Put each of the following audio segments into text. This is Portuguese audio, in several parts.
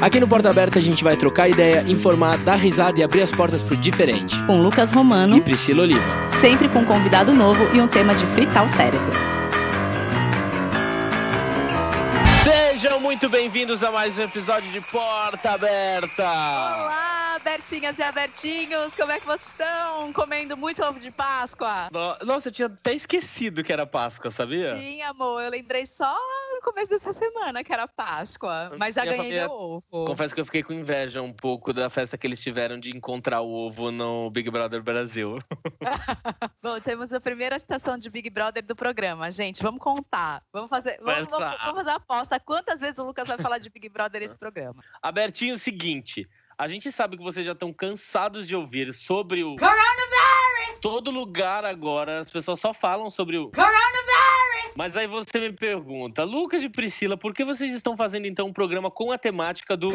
Aqui no Porta Aberta a gente vai trocar ideia, informar, dar risada e abrir as portas pro diferente. Com Lucas Romano e Priscila Oliva. Sempre com um convidado novo e um tema de fritar o cérebro. Sejam muito bem-vindos a mais um episódio de Porta Aberta. Olá! Bertinhas e Abertinhos, como é que vocês estão? Comendo muito ovo de Páscoa? Nossa, eu tinha até esquecido que era Páscoa, sabia? Sim, amor, eu lembrei só começo dessa semana que era Páscoa, mas já ganhei família... meu ovo. Confesso que eu fiquei com inveja um pouco da festa que eles tiveram de encontrar o ovo no Big Brother Brasil. Bom, temos a primeira citação de Big Brother do programa, gente, vamos contar. Vamos fazer, vamos, vamos, vamos fazer a aposta. Quantas vezes o Lucas vai falar de Big Brother nesse programa? Abertinho, o seguinte, a gente sabe que vocês já estão cansados de ouvir sobre o. Coronavirus! Todo lugar agora as pessoas só falam sobre o. Coronavirus! Mas aí você me pergunta, Lucas e Priscila, por que vocês estão fazendo então um programa com a temática do.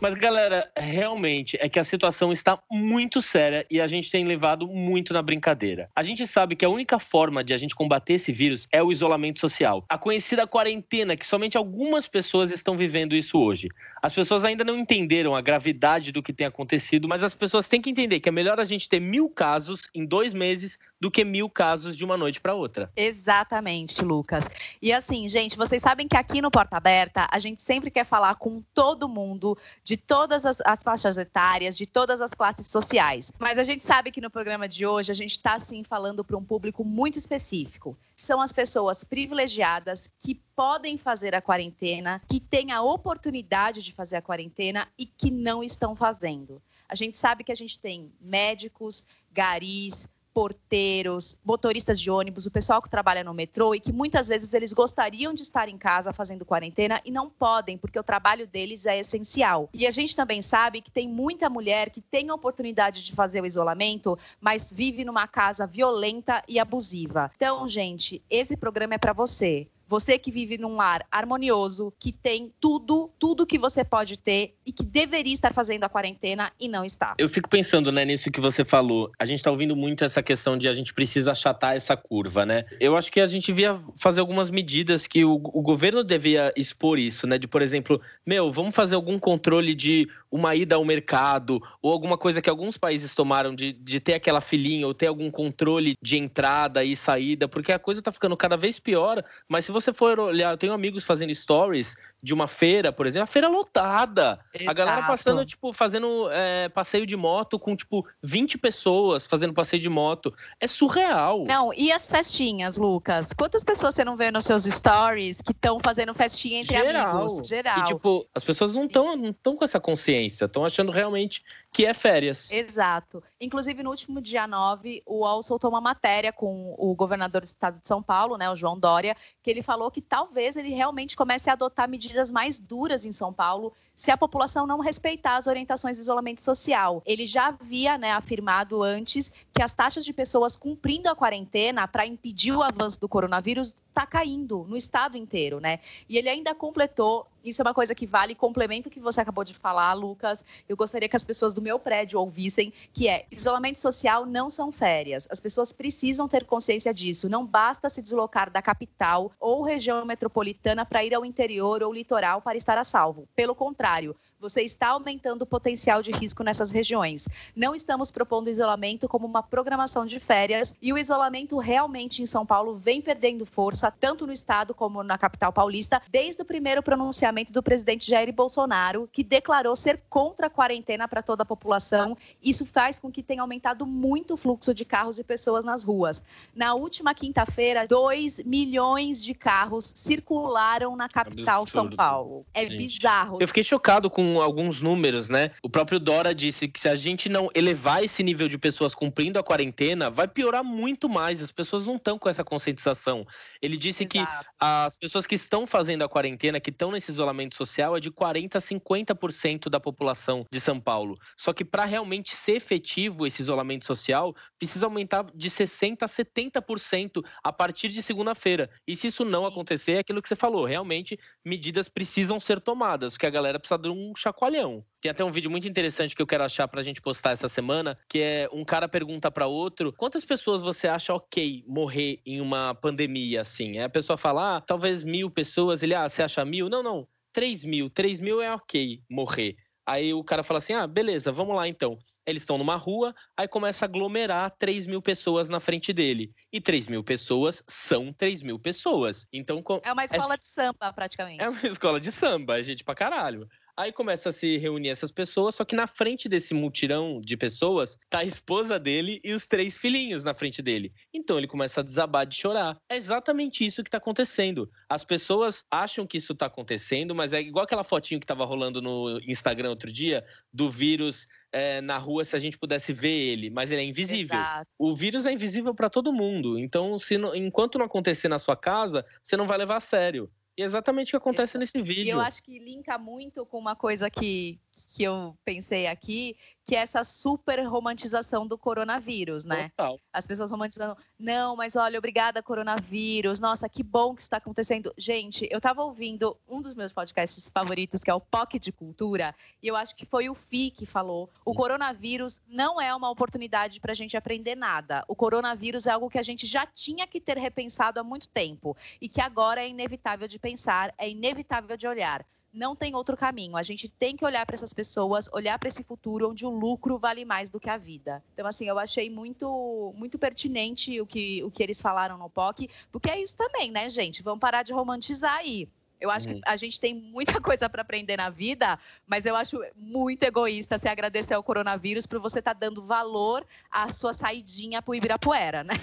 Mas, galera, realmente é que a situação está muito séria e a gente tem levado muito na brincadeira. A gente sabe que a única forma de a gente combater esse vírus é o isolamento social. A conhecida quarentena, que somente algumas pessoas estão vivendo isso hoje. As pessoas ainda não entenderam a gravidade do que tem acontecido, mas as pessoas têm que entender que é melhor a gente ter mil casos em dois meses do que mil casos de uma noite para outra. Exatamente, Lucas. E assim, gente, vocês sabem que aqui no Porta Aberta a gente sempre quer falar com todo mundo, de todas as, as faixas etárias, de todas as classes sociais. Mas a gente sabe que no programa de hoje a gente está assim falando para um público muito específico. São as pessoas privilegiadas que podem fazer a quarentena, que têm a oportunidade de fazer a quarentena e que não estão fazendo. A gente sabe que a gente tem médicos, garis, porteiros, motoristas de ônibus, o pessoal que trabalha no metrô e que muitas vezes eles gostariam de estar em casa fazendo quarentena e não podem, porque o trabalho deles é essencial. E a gente também sabe que tem muita mulher que tem a oportunidade de fazer o isolamento, mas vive numa casa violenta e abusiva. Então, gente, esse programa é para você. Você que vive num lar harmonioso, que tem tudo, tudo que você pode ter e que deveria estar fazendo a quarentena e não está. Eu fico pensando, né, nisso que você falou. A gente tá ouvindo muito essa questão de a gente precisa achatar essa curva, né? Eu acho que a gente via fazer algumas medidas que o, o governo devia expor isso, né? De, por exemplo, meu, vamos fazer algum controle de uma ida ao mercado ou alguma coisa que alguns países tomaram de, de ter aquela filinha ou ter algum controle de entrada e saída, porque a coisa tá ficando cada vez pior. Mas se você for olhar, eu tenho amigos fazendo stories de uma feira, por exemplo, a feira lotada. Exato. A galera passando, tipo, fazendo é, passeio de moto com, tipo, 20 pessoas fazendo passeio de moto. É surreal. Não, e as festinhas, Lucas? Quantas pessoas você não vê nos seus stories que estão fazendo festinha entre Geral. amigos? Geral. E, tipo, as pessoas não estão não com essa consciência, estão achando realmente que é férias. Exato. Inclusive, no último dia 9, o UOL soltou uma matéria com o governador do estado de São Paulo, né, o João Dória, que ele falou que talvez ele realmente comece a adotar medidas mais duras em São Paulo se a população não respeitar as orientações de isolamento social. Ele já havia né, afirmado antes que as taxas de pessoas cumprindo a quarentena para impedir o avanço do coronavírus está caindo no estado inteiro, né? E ele ainda completou isso é uma coisa que vale, complemento que você acabou de falar, Lucas. Eu gostaria que as pessoas do meu prédio ouvissem, que é isolamento social não são férias. As pessoas precisam ter consciência disso. Não basta se deslocar da capital ou região metropolitana para ir ao interior ou litoral para estar a salvo. Pelo contrário, contrário você está aumentando o potencial de risco nessas regiões. Não estamos propondo isolamento como uma programação de férias e o isolamento realmente em São Paulo vem perdendo força, tanto no estado como na capital paulista, desde o primeiro pronunciamento do presidente Jair Bolsonaro, que declarou ser contra a quarentena para toda a população. Isso faz com que tenha aumentado muito o fluxo de carros e pessoas nas ruas. Na última quinta-feira, 2 milhões de carros circularam na capital São Paulo. É Gente. bizarro. Eu fiquei chocado com alguns números, né? O próprio Dora disse que se a gente não elevar esse nível de pessoas cumprindo a quarentena, vai piorar muito mais. As pessoas não estão com essa conscientização. Ele disse Exato. que as pessoas que estão fazendo a quarentena, que estão nesse isolamento social, é de 40 a 50% da população de São Paulo. Só que para realmente ser efetivo esse isolamento social, precisa aumentar de 60 a 70% a partir de segunda-feira. E se isso não acontecer, é aquilo que você falou, realmente medidas precisam ser tomadas, porque a galera precisa de um chacoalhão. Tem até um vídeo muito interessante que eu quero achar pra gente postar essa semana, que é um cara pergunta para outro: quantas pessoas você acha ok morrer em uma pandemia assim? Aí a pessoa fala, ah, talvez mil pessoas. Ele, ah, você acha mil? Não, não. 3 mil. 3 mil é ok morrer. Aí o cara fala assim: ah, beleza, vamos lá então. Eles estão numa rua, aí começa a aglomerar 3 mil pessoas na frente dele. E 3 mil pessoas são 3 mil pessoas. Então. É uma escola de samba, praticamente. É uma escola de samba, é gente pra caralho. Aí começa a se reunir essas pessoas, só que na frente desse mutirão de pessoas tá a esposa dele e os três filhinhos na frente dele. Então ele começa a desabar de chorar. É exatamente isso que tá acontecendo. As pessoas acham que isso tá acontecendo, mas é igual aquela fotinho que tava rolando no Instagram outro dia do vírus é, na rua se a gente pudesse ver ele, mas ele é invisível. Exato. O vírus é invisível para todo mundo. Então, se não, enquanto não acontecer na sua casa, você não vai levar a sério. E é exatamente o que acontece nesse vídeo. E eu acho que linka muito com uma coisa que, que eu pensei aqui, que é essa super romantização do coronavírus, né? Total. As pessoas romantizando, não, mas olha, obrigada, coronavírus, nossa, que bom que isso está acontecendo. Gente, eu estava ouvindo um dos meus podcasts favoritos, que é o POC de Cultura, e eu acho que foi o Fi que falou: o coronavírus não é uma oportunidade para a gente aprender nada. O coronavírus é algo que a gente já tinha que ter repensado há muito tempo e que agora é inevitável de pensar, é inevitável de olhar não tem outro caminho. A gente tem que olhar para essas pessoas, olhar para esse futuro onde o lucro vale mais do que a vida. Então, assim, eu achei muito, muito pertinente o que, o que eles falaram no POC, porque é isso também, né, gente? Vamos parar de romantizar aí. Eu acho que uhum. a gente tem muita coisa para aprender na vida, mas eu acho muito egoísta se agradecer ao coronavírus por você estar tá dando valor à sua saidinha para o Ibirapuera, né?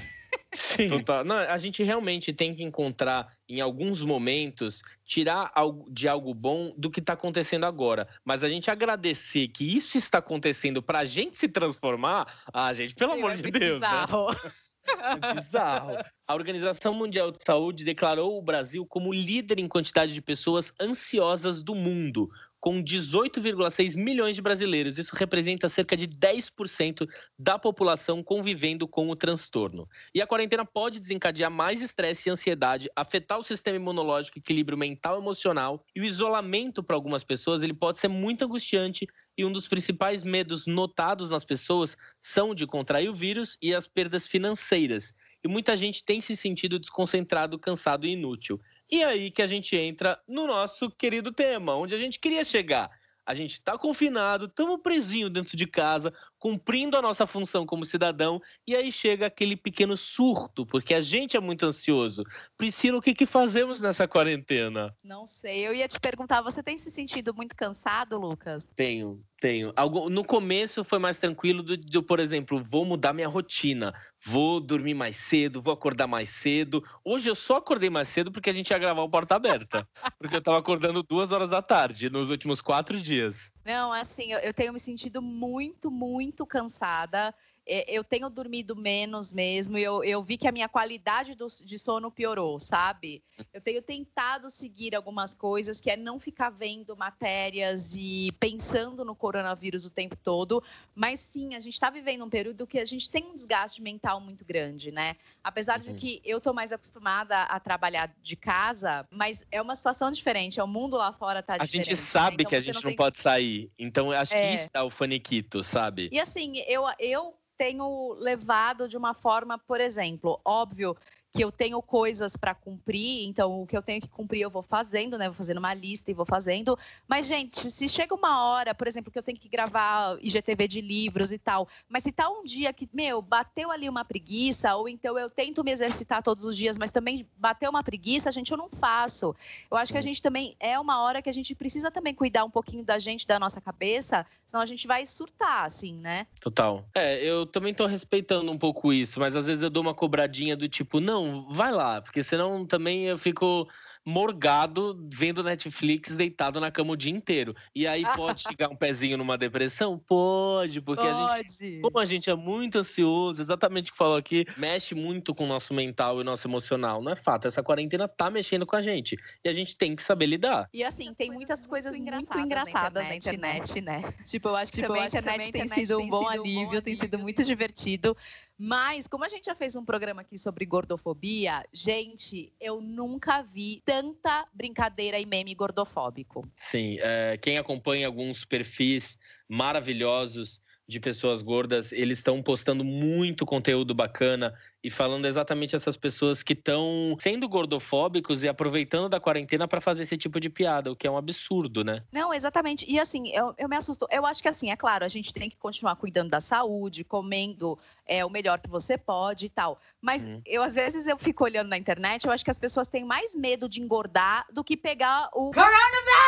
Sim. Total. Não, a gente realmente tem que encontrar, em alguns momentos, tirar de algo bom do que está acontecendo agora. Mas a gente agradecer que isso está acontecendo para a gente se transformar, ah, gente, pelo amor é de Deus. Né? Bizarro. Né? É bizarro. A Organização Mundial de Saúde declarou o Brasil como líder em quantidade de pessoas ansiosas do mundo, com 18,6 milhões de brasileiros. Isso representa cerca de 10% da população convivendo com o transtorno. E a quarentena pode desencadear mais estresse e ansiedade, afetar o sistema imunológico, equilíbrio mental e emocional, e o isolamento para algumas pessoas ele pode ser muito angustiante e um dos principais medos notados nas pessoas são de contrair o vírus e as perdas financeiras. E muita gente tem se sentido desconcentrado, cansado e inútil. E aí que a gente entra no nosso querido tema, onde a gente queria chegar. A gente está confinado, estamos presinho dentro de casa, cumprindo a nossa função como cidadão, e aí chega aquele pequeno surto, porque a gente é muito ansioso. Priscila, o que, que fazemos nessa quarentena? Não sei, eu ia te perguntar, você tem se sentido muito cansado, Lucas? Tenho, tenho. No começo foi mais tranquilo do, do, por exemplo, vou mudar minha rotina. Vou dormir mais cedo, vou acordar mais cedo. Hoje eu só acordei mais cedo porque a gente ia gravar o Porta Aberta. porque eu tava acordando duas horas da tarde nos últimos quatro dias. Não, assim, eu, eu tenho me sentido muito, muito cansada. É, eu tenho dormido menos mesmo, eu, eu vi que a minha qualidade do, de sono piorou, sabe? Eu tenho tentado seguir algumas coisas, que é não ficar vendo matérias e pensando no coronavírus o tempo todo, mas sim, a gente está vivendo um período que a gente tem um desgaste mental muito grande, né? Apesar uhum. de que eu tô mais acostumada a trabalhar de casa, mas é uma situação diferente, é o mundo lá fora tá a diferente. A gente sabe né? então, que a gente não, não pode sair, então eu acho é... que isso é o faniquito, sabe? E assim, eu, eu tenho levado de uma forma, por exemplo, óbvio que eu tenho coisas para cumprir, então o que eu tenho que cumprir eu vou fazendo, né? Vou fazendo uma lista e vou fazendo. Mas, gente, se chega uma hora, por exemplo, que eu tenho que gravar IGTV de livros e tal, mas se tá um dia que, meu, bateu ali uma preguiça, ou então eu tento me exercitar todos os dias, mas também bateu uma preguiça, gente, eu não faço. Eu acho que a gente também é uma hora que a gente precisa também cuidar um pouquinho da gente, da nossa cabeça, senão a gente vai surtar, assim, né? Total. É, eu também tô respeitando um pouco isso, mas às vezes eu dou uma cobradinha do tipo, não, vai lá, porque senão também eu fico morgado vendo Netflix deitado na cama o dia inteiro. E aí pode chegar um pezinho numa depressão? Pode, porque pode. a gente, como a gente é muito ansioso, exatamente o que falou aqui, mexe muito com o nosso mental e nosso emocional. Não é fato, essa quarentena tá mexendo com a gente e a gente tem que saber lidar. E assim, tem muitas coisas muito engraçadas, muito engraçadas na internet, na internet né? né? Tipo, eu acho que tipo, também a internet, tem, sido um bom alívio, tem sido muito divertido. Mas, como a gente já fez um programa aqui sobre gordofobia, gente, eu nunca vi tanta brincadeira e meme gordofóbico. Sim, é, quem acompanha alguns perfis maravilhosos de pessoas gordas, eles estão postando muito conteúdo bacana e falando exatamente essas pessoas que estão sendo gordofóbicos e aproveitando da quarentena para fazer esse tipo de piada, o que é um absurdo, né? Não, exatamente. E assim, eu, eu me assusto. Eu acho que assim, é claro, a gente tem que continuar cuidando da saúde, comendo é, o melhor que você pode e tal. Mas hum. eu, às vezes, eu fico olhando na internet, eu acho que as pessoas têm mais medo de engordar do que pegar o. Coronavirus!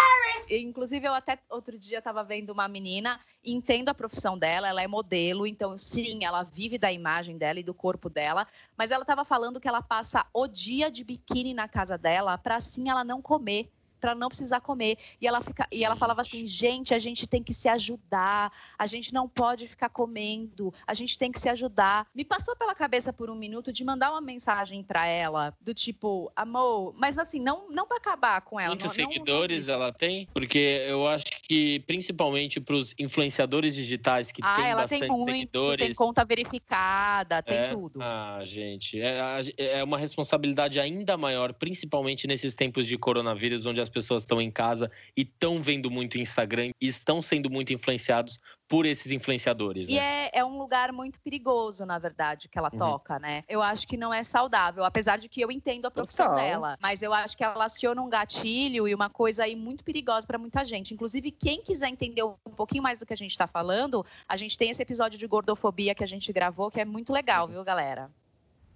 Inclusive, eu até outro dia estava vendo uma menina, entendo a profissão dela, ela é modelo, então sim, ela vive da imagem dela e do corpo dela, mas ela estava falando que ela passa o dia de biquíni na casa dela para assim ela não comer para não precisar comer. E ela, fica, e ela falava assim: gente, a gente tem que se ajudar, a gente não pode ficar comendo, a gente tem que se ajudar. Me passou pela cabeça por um minuto de mandar uma mensagem para ela, do tipo, amor, mas assim, não, não para acabar com ela. Muitos não, seguidores não, ela tem? Porque eu acho que, principalmente para os influenciadores digitais que ah, têm ela bastante tem muito, seguidores. Tem conta verificada, tem é? tudo. Ah, gente, é, é uma responsabilidade ainda maior, principalmente nesses tempos de coronavírus, onde as pessoas estão em casa e estão vendo muito Instagram e estão sendo muito influenciados por esses influenciadores. Né? E é, é, um lugar muito perigoso, na verdade, que ela uhum. toca, né? Eu acho que não é saudável, apesar de que eu entendo a profissão Total. dela. Mas eu acho que ela aciona um gatilho e uma coisa aí muito perigosa para muita gente. Inclusive, quem quiser entender um pouquinho mais do que a gente está falando, a gente tem esse episódio de gordofobia que a gente gravou, que é muito legal, viu, galera?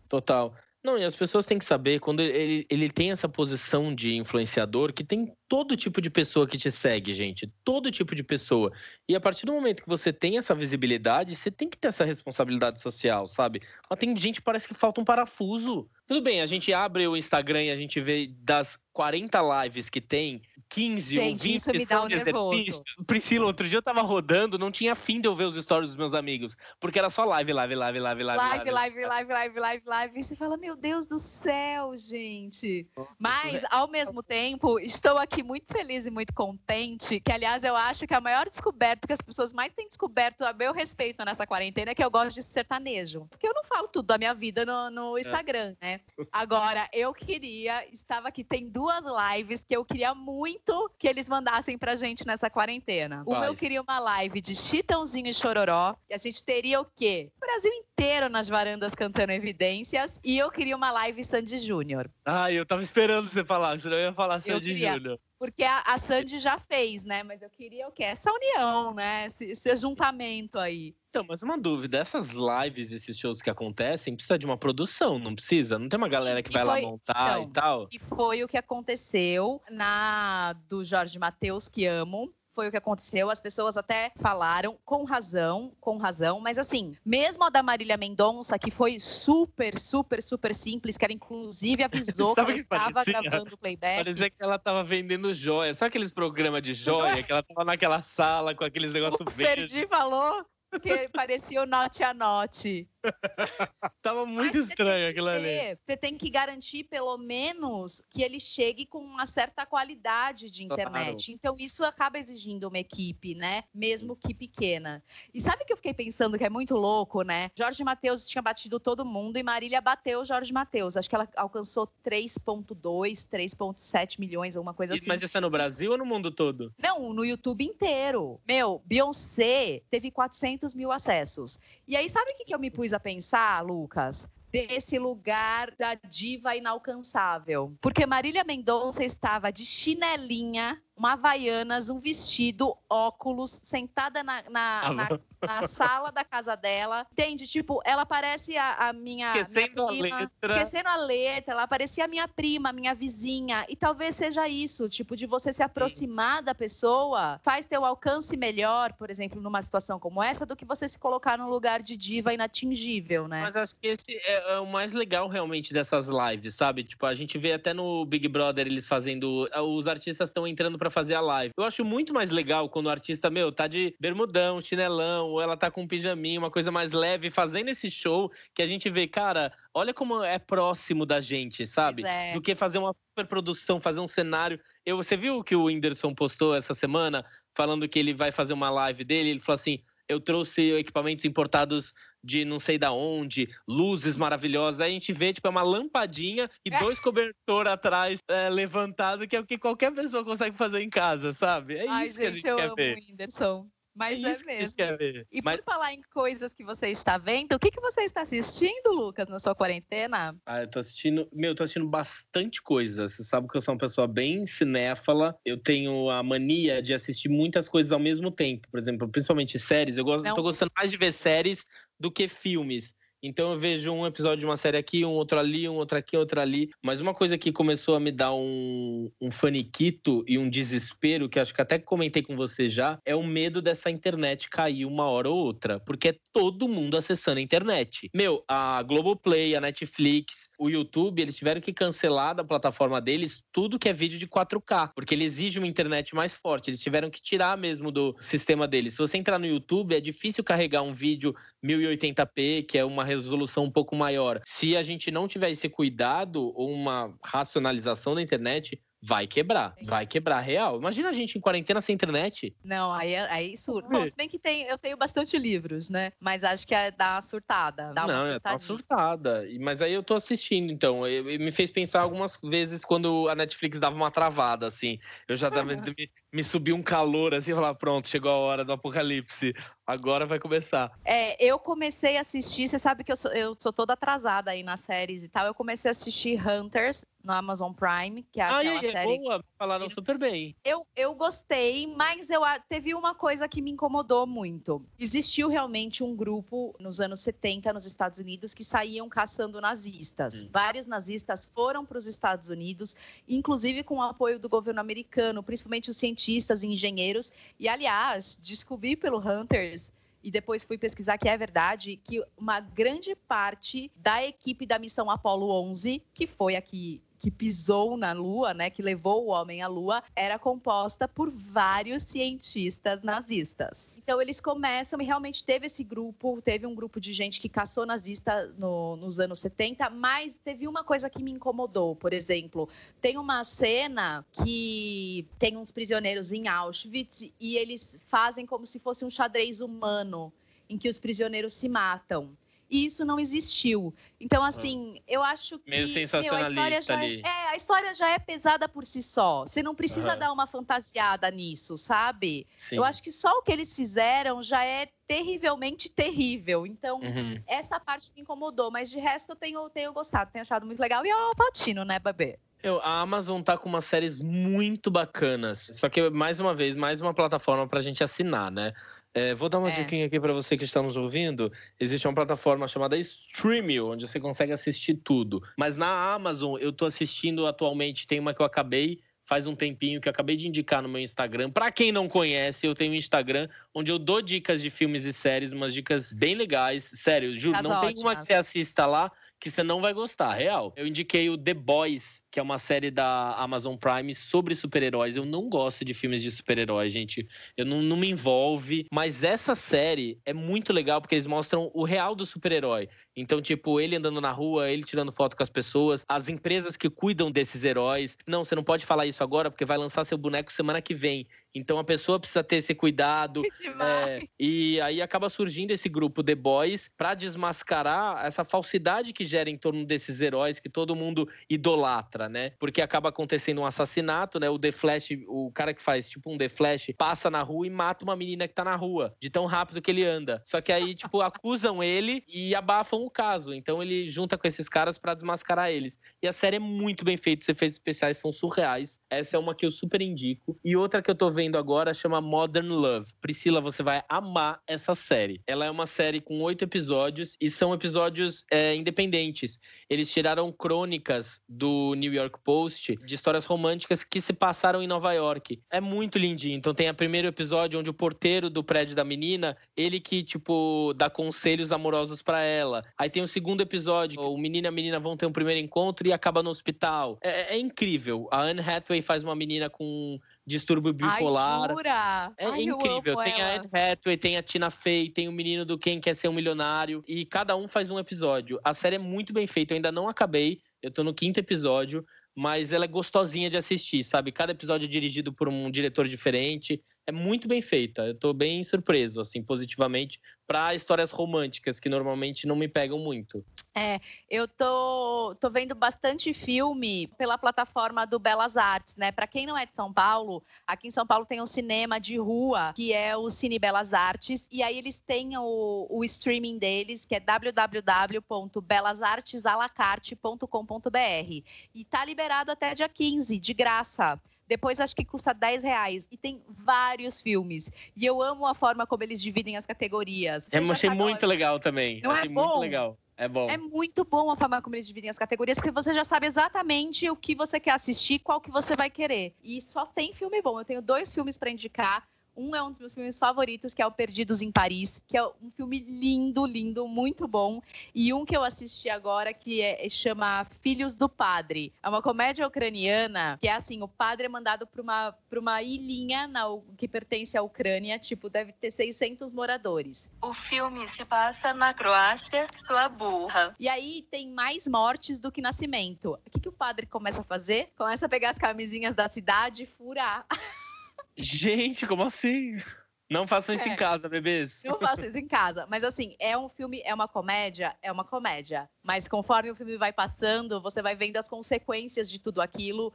Total. Não, e as pessoas têm que saber, quando ele, ele tem essa posição de influenciador, que tem todo tipo de pessoa que te segue, gente. Todo tipo de pessoa. E a partir do momento que você tem essa visibilidade, você tem que ter essa responsabilidade social, sabe? Mas tem gente que parece que falta um parafuso. Tudo bem, a gente abre o Instagram e a gente vê das 40 lives que tem, 15 Gente, ou 20 isso me dá um exercício. Priscila, outro dia eu tava rodando, não tinha fim de eu ver os stories dos meus amigos. Porque era só live, live, live, live, live. Live, live, live, live, live, live. E você fala, meu Deus do céu, gente. Mas, ao mesmo tempo, estou aqui muito feliz e muito contente. Que, aliás, eu acho que a maior descoberta que as pessoas mais têm descoberto a meu respeito nessa quarentena é que eu gosto de sertanejo. Porque eu não falo tudo da minha vida no, no é. Instagram, é. né? Agora, eu queria, estava aqui, tem duas lives que eu queria muito que eles mandassem pra gente nessa quarentena. Uma eu queria uma live de Chitãozinho e Chororó. E a gente teria o quê? O Brasil inteiro nas varandas cantando evidências. E eu queria uma live Sandy Júnior. Ah, eu tava esperando você falar, senão eu ia falar Sandy Júnior. Porque a, a Sandy já fez, né? Mas eu queria o quê? Essa união, né? Esse, esse juntamento aí. Então, mas uma dúvida, essas lives, esses shows que acontecem, precisa de uma produção, não precisa? Não tem uma galera que e vai foi, lá montar então, e tal? E foi o que aconteceu na do Jorge Matheus, que amo, foi o que aconteceu. As pessoas até falaram com razão, com razão, mas assim, mesmo a da Marília Mendonça, que foi super, super, super simples, que ela inclusive avisou que ela estava parecia? gravando playback. Parecia que ela estava vendendo joia. Sabe aqueles programas de joia que ela estava naquela sala com aqueles negócios verdes? O Ferdi falou que parecia o note a note. Tava muito estranho aquilo ali. Você tem que garantir, pelo menos, que ele chegue com uma certa qualidade de internet. Claro. Então, isso acaba exigindo uma equipe, né? Mesmo que pequena. E sabe que eu fiquei pensando que é muito louco, né? Jorge Matheus tinha batido todo mundo e Marília bateu Jorge Matheus. Acho que ela alcançou 3,2, 3,7 milhões, alguma coisa assim. Mas isso é no Brasil ou no mundo todo? Não, no YouTube inteiro. Meu, Beyoncé teve 400 mil acessos. E aí, sabe o que, que eu me pus a pensar, Lucas? desse lugar da diva inalcançável. Porque Marília Mendonça estava de chinelinha uma havaianas, um vestido, óculos, sentada na, na, ah, na, na sala da casa dela. Entende? Tipo, ela parece a, a minha. Esquecendo minha prima, a letra. Esquecendo a letra, ela parecia a minha prima, a minha vizinha. E talvez seja isso, tipo, de você se aproximar Sim. da pessoa, faz ter o alcance melhor, por exemplo, numa situação como essa, do que você se colocar num lugar de diva inatingível, né? Mas acho que esse é, é o mais legal realmente dessas lives, sabe? Tipo, a gente vê até no Big Brother eles fazendo. Os artistas estão entrando para fazer a live. Eu acho muito mais legal quando o artista, meu, tá de bermudão, chinelão, ou ela tá com um pijaminha, uma coisa mais leve, fazendo esse show que a gente vê, cara, olha como é próximo da gente, sabe? É. Do que fazer uma super produção, fazer um cenário. Eu, você viu que o Whindersson postou essa semana, falando que ele vai fazer uma live dele? Ele falou assim: eu trouxe equipamentos importados de não sei da onde, luzes maravilhosas. Aí a gente vê, tipo, é uma lampadinha e é. dois cobertores atrás é, levantado, que é o que qualquer pessoa consegue fazer em casa, sabe? É Ai, isso gente, que a gente eu quer amo ver. O Whindersson. Mas é, é mesmo. E Mas... por falar em coisas que você está vendo, o que, que você está assistindo, Lucas, na sua quarentena? Ah, eu tô assistindo. Meu, eu tô assistindo bastante coisa. Você sabe que eu sou uma pessoa bem cinéfala. Eu tenho a mania de assistir muitas coisas ao mesmo tempo. Por exemplo, principalmente séries. Eu gosto, tô gostando mais de ver séries do que filmes. Então eu vejo um episódio de uma série aqui, um outro ali, um outro aqui, outro ali. Mas uma coisa que começou a me dar um, um faniquito e um desespero, que acho que até comentei com você já, é o medo dessa internet cair uma hora ou outra. Porque é todo mundo acessando a internet. Meu, a Globoplay, a Netflix, o YouTube, eles tiveram que cancelar da plataforma deles tudo que é vídeo de 4K. Porque ele exige uma internet mais forte. Eles tiveram que tirar mesmo do sistema deles. Se você entrar no YouTube, é difícil carregar um vídeo 1080p, que é uma resolução um pouco maior. Se a gente não tiver esse cuidado ou uma racionalização da internet, vai quebrar. Vai quebrar real. Imagina a gente em quarentena sem internet. Não, aí, aí surta. Bom, se bem que tem, eu tenho bastante livros, né? Mas acho que é dar uma surtada. Dá Não, é uma surtada. Mas aí eu tô assistindo, então. Eu, me fez pensar algumas vezes quando a Netflix dava uma travada, assim. Eu já tava, me, me subiu um calor, assim, falar, pronto, chegou a hora do apocalipse. Agora vai começar. É, eu comecei a assistir, você sabe que eu sou, eu sou toda atrasada aí nas séries e tal. Eu comecei a assistir Hunters no Amazon Prime, que é aquela é, série. Boa, falaram super bem. Eu, eu gostei, mas eu teve uma coisa que me incomodou muito. Existiu realmente um grupo nos anos 70 nos Estados Unidos que saíam caçando nazistas. Hum. Vários nazistas foram para os Estados Unidos, inclusive com o apoio do governo americano, principalmente os cientistas e engenheiros. E aliás, descobri pelo Hunters e depois fui pesquisar que é verdade que uma grande parte da equipe da missão Apollo 11, que foi aqui que pisou na Lua, né, que levou o homem à Lua, era composta por vários cientistas nazistas. Então eles começam e realmente teve esse grupo, teve um grupo de gente que caçou nazista no, nos anos 70, mas teve uma coisa que me incomodou, por exemplo, tem uma cena que tem uns prisioneiros em Auschwitz e eles fazem como se fosse um xadrez humano em que os prisioneiros se matam e isso não existiu. Então, assim, ah. eu acho que. Meio sensacionalista meu, a história já é, ali. É, a história já é pesada por si só. Você não precisa dar uma fantasiada nisso, sabe? Sim. Eu acho que só o que eles fizeram já é terrivelmente terrível. Então, uhum. essa parte me incomodou. Mas de resto, eu tenho, tenho gostado, tenho achado muito legal. E é o Patino, né, Babê? Eu, a Amazon tá com umas séries muito bacanas. Só que, mais uma vez, mais uma plataforma pra gente assinar, né? É, vou dar uma é. diquinha aqui para você que está nos ouvindo. Existe uma plataforma chamada Streamio, onde você consegue assistir tudo. Mas na Amazon, eu estou assistindo atualmente, tem uma que eu acabei faz um tempinho que eu acabei de indicar no meu Instagram. Para quem não conhece, eu tenho um Instagram onde eu dou dicas de filmes e séries, umas dicas bem legais. Sério, juro, não ótimas. tem uma que você assista lá que você não vai gostar, real. Eu indiquei o The Boys, que é uma série da Amazon Prime sobre super-heróis. Eu não gosto de filmes de super-heróis, gente. Eu não, não me envolve. Mas essa série é muito legal porque eles mostram o real do super-herói. Então, tipo, ele andando na rua, ele tirando foto com as pessoas, as empresas que cuidam desses heróis. Não, você não pode falar isso agora porque vai lançar seu boneco semana que vem. Então a pessoa precisa ter esse cuidado. É, e aí acaba surgindo esse grupo The Boys para desmascarar essa falsidade que gera em torno desses heróis que todo mundo idolatra, né? Porque acaba acontecendo um assassinato, né? O The Flash, o cara que faz tipo um The Flash, passa na rua e mata uma menina que tá na rua, de tão rápido que ele anda. Só que aí, tipo, acusam ele e abafam o caso. Então ele junta com esses caras para desmascarar eles. E a série é muito bem feita, os efeitos especiais são surreais. Essa é uma que eu super indico. E outra que eu tô vendo vendo agora chama Modern Love. Priscila, você vai amar essa série. Ela é uma série com oito episódios e são episódios é, independentes. Eles tiraram crônicas do New York Post de histórias românticas que se passaram em Nova York. É muito lindinho. Então tem o primeiro episódio onde o porteiro do prédio da menina, ele que, tipo, dá conselhos amorosos para ela. Aí tem o segundo episódio, o menino e a menina vão ter um primeiro encontro e acaba no hospital. É, é incrível. A Anne Hathaway faz uma menina com distúrbio bipolar. Ai, jura? É Ai, incrível. Tem ela. a Anne Hathaway, tem a Tina Fey, tem o menino do Quem Quer Ser um Milionário. E cada um faz um episódio. A série é muito bem feita. Eu ainda não acabei. Eu tô no quinto episódio, mas ela é gostosinha de assistir, sabe? Cada episódio é dirigido por um diretor diferente. É muito bem feita. Eu tô bem surpreso, assim, positivamente, para histórias românticas que normalmente não me pegam muito. É, eu tô, tô vendo bastante filme pela plataforma do Belas Artes, né? Para quem não é de São Paulo, aqui em São Paulo tem um cinema de rua, que é o Cine Belas Artes, e aí eles têm o, o streaming deles, que é www.belasartesalacarte.com.br. E tá liberado até dia 15, de graça. Depois acho que custa 10 reais. E tem vários filmes. E eu amo a forma como eles dividem as categorias. Eu achei muito legal também. Não achei é bom? muito legal. É bom. É muito bom a forma como eles dividem as categorias, porque você já sabe exatamente o que você quer assistir, qual que você vai querer. E só tem filme bom. Eu tenho dois filmes para indicar. Um é um dos meus filmes favoritos, que é o Perdidos em Paris, que é um filme lindo, lindo, muito bom. E um que eu assisti agora, que é, chama Filhos do Padre. É uma comédia ucraniana, que é assim, o padre é mandado para uma, uma ilhinha na, que pertence à Ucrânia, tipo, deve ter 600 moradores. O filme se passa na Croácia, sua burra. E aí tem mais mortes do que nascimento. O que, que o padre começa a fazer? Começa a pegar as camisinhas da cidade e furar. Gente, como assim? Não façam isso é. em casa, bebês. Não façam isso em casa. Mas assim, é um filme, é uma comédia, é uma comédia. Mas conforme o filme vai passando, você vai vendo as consequências de tudo aquilo.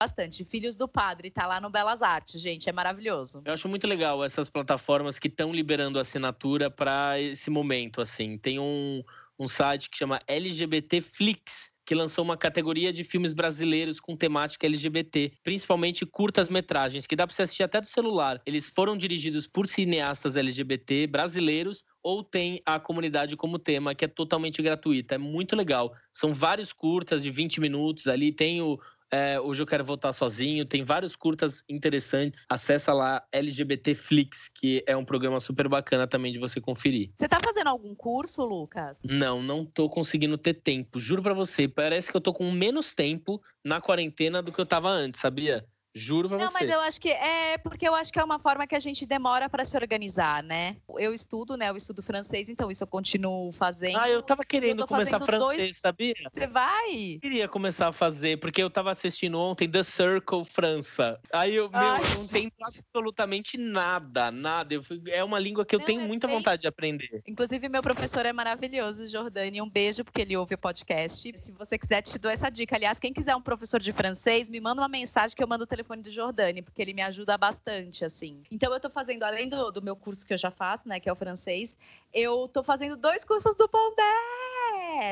Bastante. Filhos do Padre, tá lá no Belas Artes, gente, é maravilhoso. Eu acho muito legal essas plataformas que estão liberando assinatura para esse momento, assim. Tem um, um site que chama LGBT Flix, que lançou uma categoria de filmes brasileiros com temática LGBT, principalmente curtas-metragens, que dá para você assistir até do celular. Eles foram dirigidos por cineastas LGBT brasileiros ou tem a comunidade como tema, que é totalmente gratuita. É muito legal. São vários curtas de 20 minutos ali, tem o, é, hoje eu quero voltar sozinho. Tem vários curtas interessantes. Acessa lá LGBT Flix, que é um programa super bacana também de você conferir. Você tá fazendo algum curso, Lucas? Não, não tô conseguindo ter tempo. Juro para você, parece que eu tô com menos tempo na quarentena do que eu tava antes, sabia? Juro pra não, você. Não, mas eu acho que é porque eu acho que é uma forma que a gente demora para se organizar, né? Eu estudo, né? Eu estudo francês, então isso eu continuo fazendo. Ah, eu tava querendo eu começar francês, dois... sabia? Você vai? Eu queria começar a fazer, porque eu tava assistindo ontem The Circle França. Aí eu, meu, eu não tenho absolutamente nada, nada. Eu, é uma língua que eu não, tenho muita bem... vontade de aprender. Inclusive, meu professor é maravilhoso, Jordani. Um beijo, porque ele ouve o podcast. Se você quiser, te dou essa dica. Aliás, quem quiser um professor de francês, me manda uma mensagem que eu mando o telefone telefone do Jordani, porque ele me ajuda bastante, assim. Então eu tô fazendo, além do, do meu curso que eu já faço, né, que é o francês, eu tô fazendo dois cursos do Pondé!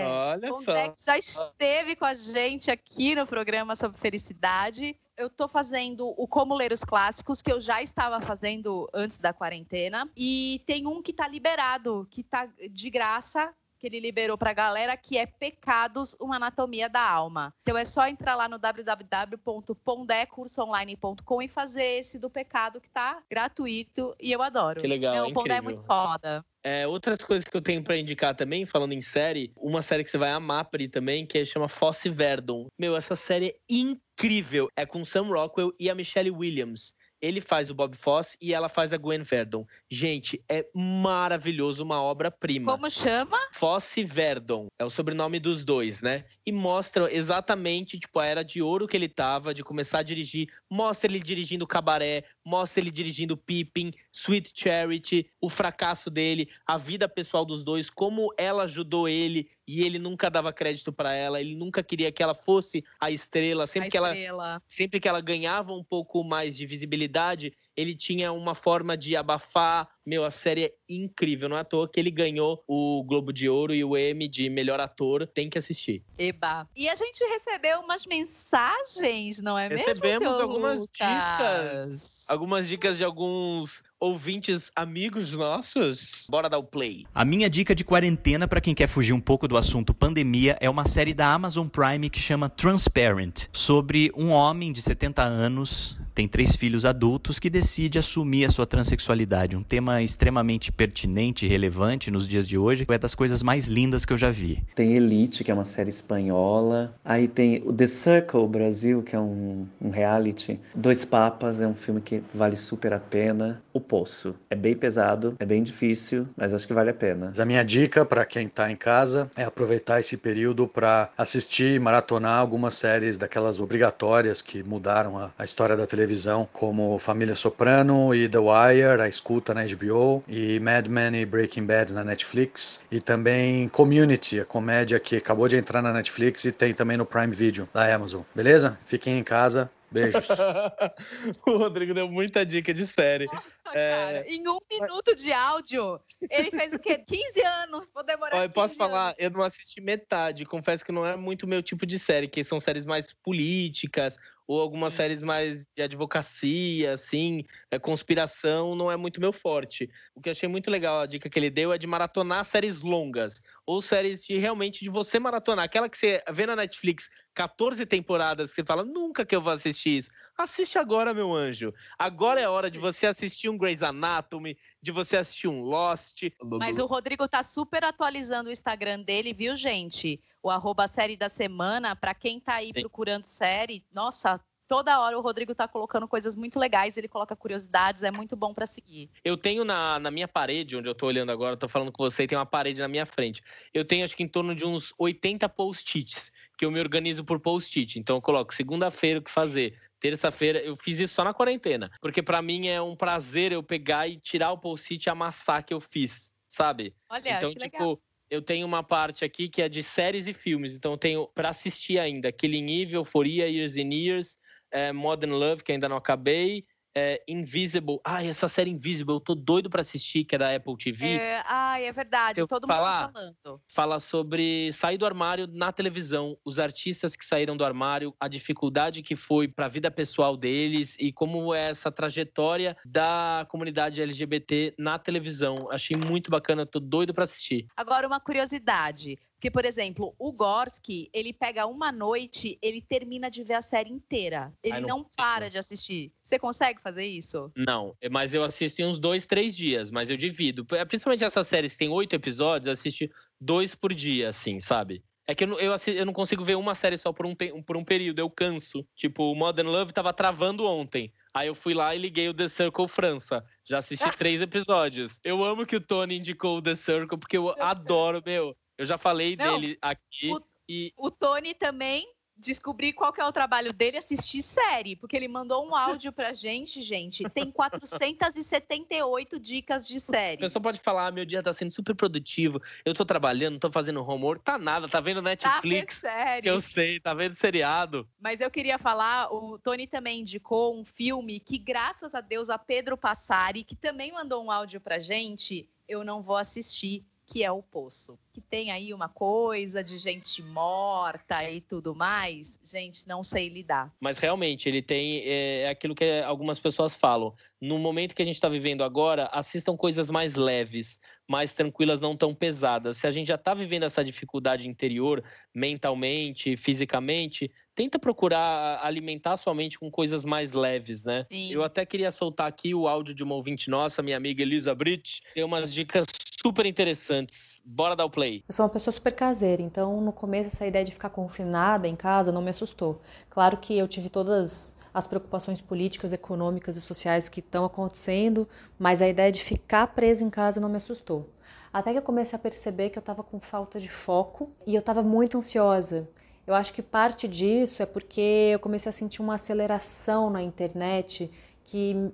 Olha Pondé, só! já esteve com a gente aqui no programa sobre felicidade. Eu tô fazendo o Como Ler os Clássicos, que eu já estava fazendo antes da quarentena. E tem um que tá liberado, que tá de graça, que ele liberou para a galera, que é Pecados, uma anatomia da alma. Então é só entrar lá no www.pondecursoonline.com e fazer esse do pecado que tá gratuito e eu adoro. Que legal, Não, O Pondé é muito foda. É, outras coisas que eu tenho para indicar também, falando em série, uma série que você vai amar, Pri, também, que chama Fosse Verdon. Meu, essa série é incrível. É com Sam Rockwell e a Michelle Williams. Ele faz o Bob Fosse e ela faz a Gwen Verdon. Gente, é maravilhoso, uma obra-prima. Como chama? Fosse Verdon. É o sobrenome dos dois, né? E mostra exatamente, tipo, a era de ouro que ele tava, de começar a dirigir. Mostra ele dirigindo Cabaré, mostra ele dirigindo Pippin, Sweet Charity, o fracasso dele, a vida pessoal dos dois, como ela ajudou ele e ele nunca dava crédito para ela, ele nunca queria que ela fosse a estrela, sempre a que estrela. ela sempre que ela ganhava um pouco mais de visibilidade, ele tinha uma forma de abafar. Meu, a série é incrível. Não é à toa que ele ganhou o Globo de Ouro e o Emmy de melhor ator. Tem que assistir. Eba. E a gente recebeu umas mensagens, não é Recebemos mesmo? Recebemos algumas Lucas? dicas. Algumas dicas de alguns ouvintes amigos nossos. Bora dar o play. A minha dica de quarentena para quem quer fugir um pouco do assunto pandemia é uma série da Amazon Prime que chama Transparent, sobre um homem de 70 anos tem três filhos adultos que decide assumir a sua transexualidade. Um tema extremamente pertinente e relevante nos dias de hoje. É das coisas mais lindas que eu já vi. Tem Elite, que é uma série espanhola. Aí tem o The Circle Brasil, que é um, um reality. Dois Papas é um filme que vale super a pena. O Poço. É bem pesado, é bem difícil, mas acho que vale a pena. A minha dica para quem está em casa é aproveitar esse período para assistir e maratonar algumas séries daquelas obrigatórias que mudaram a, a história da televisão, como Família Soprano e The Wire, a escuta na HBO, e Mad Men e Breaking Bad na Netflix, e também Community, a comédia que acabou de entrar na Netflix e tem também no Prime Video da Amazon. Beleza? Fiquem em casa, Beijos. o Rodrigo deu muita dica de série. Nossa, é... cara, em um minuto de áudio, ele fez o quê? 15 anos. Vou demorar. eu posso falar, eu não assisti metade. Confesso que não é muito meu tipo de série, que são séries mais políticas ou algumas Sim. séries mais de advocacia, assim, é, conspiração, não é muito meu forte. O que eu achei muito legal, a dica que ele deu é de maratonar séries longas, ou séries de realmente de você maratonar. Aquela que você vê na Netflix 14 temporadas, que você fala, nunca que eu vou assistir isso. Assiste agora, meu anjo. Agora é hora de você assistir um Grey's Anatomy, de você assistir um Lost. Mas o Rodrigo tá super atualizando o Instagram dele, viu, gente? O arroba série da semana, para quem tá aí Sim. procurando série, nossa, toda hora o Rodrigo tá colocando coisas muito legais, ele coloca curiosidades, é muito bom para seguir. Eu tenho na, na minha parede, onde eu tô olhando agora, eu tô falando com você, tem uma parede na minha frente. Eu tenho acho que em torno de uns 80 post-its, que eu me organizo por post-it. Então eu coloco segunda-feira o que fazer, terça-feira, eu fiz isso só na quarentena. Porque para mim é um prazer eu pegar e tirar o post-it e amassar que eu fiz, sabe? Olha, então, tipo, legal. eu tenho uma parte aqui que é de séries e filmes. Então, eu tenho para assistir ainda Killing Eve, Euphoria, Years and Years, é, Modern Love, que ainda não acabei, é, Invisible. Ai, essa série Invisible, eu tô doido para assistir, que é da Apple TV. É, ai, é verdade, eu todo falar, mundo tá falando. Fala sobre sair do armário na televisão, os artistas que saíram do armário, a dificuldade que foi para a vida pessoal deles e como é essa trajetória da comunidade LGBT na televisão. Achei muito bacana, tô doido para assistir. Agora, uma curiosidade. Porque, por exemplo, o Gorski, ele pega uma noite, ele termina de ver a série inteira. Ele Ai, não, não para de assistir. Você consegue fazer isso? Não, mas eu assisto em uns dois, três dias, mas eu divido. É, principalmente essas séries que tem oito episódios, eu assisto dois por dia, assim, sabe? É que eu, eu, eu, não consigo ver uma série só por um, por um período, eu canso. Tipo, o Modern Love tava travando ontem. Aí eu fui lá e liguei o The Circle França. Já assisti três episódios. Eu amo que o Tony indicou o The Circle, porque eu adoro, meu. Eu já falei Não, dele aqui. O, e... o Tony também descobri qual que é o trabalho dele, assistir série, porque ele mandou um áudio pra gente, gente. Tem 478 dicas de série. A pessoa pode falar: ah, meu dia tá sendo super produtivo, eu tô trabalhando, tô fazendo homework, tá nada, tá vendo Netflix. Tá vendo série. Eu sei, tá vendo seriado. Mas eu queria falar, o Tony também indicou um filme que, graças a Deus, a Pedro Passari, que também mandou um áudio pra gente, eu não vou assistir que é o poço. Que tem aí uma coisa de gente morta e tudo mais, gente, não sei lidar. Mas realmente, ele tem é, é aquilo que algumas pessoas falam. No momento que a gente está vivendo agora, assistam coisas mais leves, mais tranquilas, não tão pesadas. Se a gente já está vivendo essa dificuldade interior, mentalmente, fisicamente, tenta procurar alimentar sua mente com coisas mais leves, né? Sim. Eu até queria soltar aqui o áudio de uma ouvinte nossa, minha amiga Elisa Brit, tem umas dicas super interessantes. Bora dar o play. Eu sou uma pessoa super caseira, então no começo essa ideia de ficar confinada em casa não me assustou. Claro que eu tive todas as preocupações políticas, econômicas e sociais que estão acontecendo, mas a ideia de ficar presa em casa não me assustou. Até que eu comecei a perceber que eu estava com falta de foco e eu estava muito ansiosa. Eu acho que parte disso é porque eu comecei a sentir uma aceleração na internet que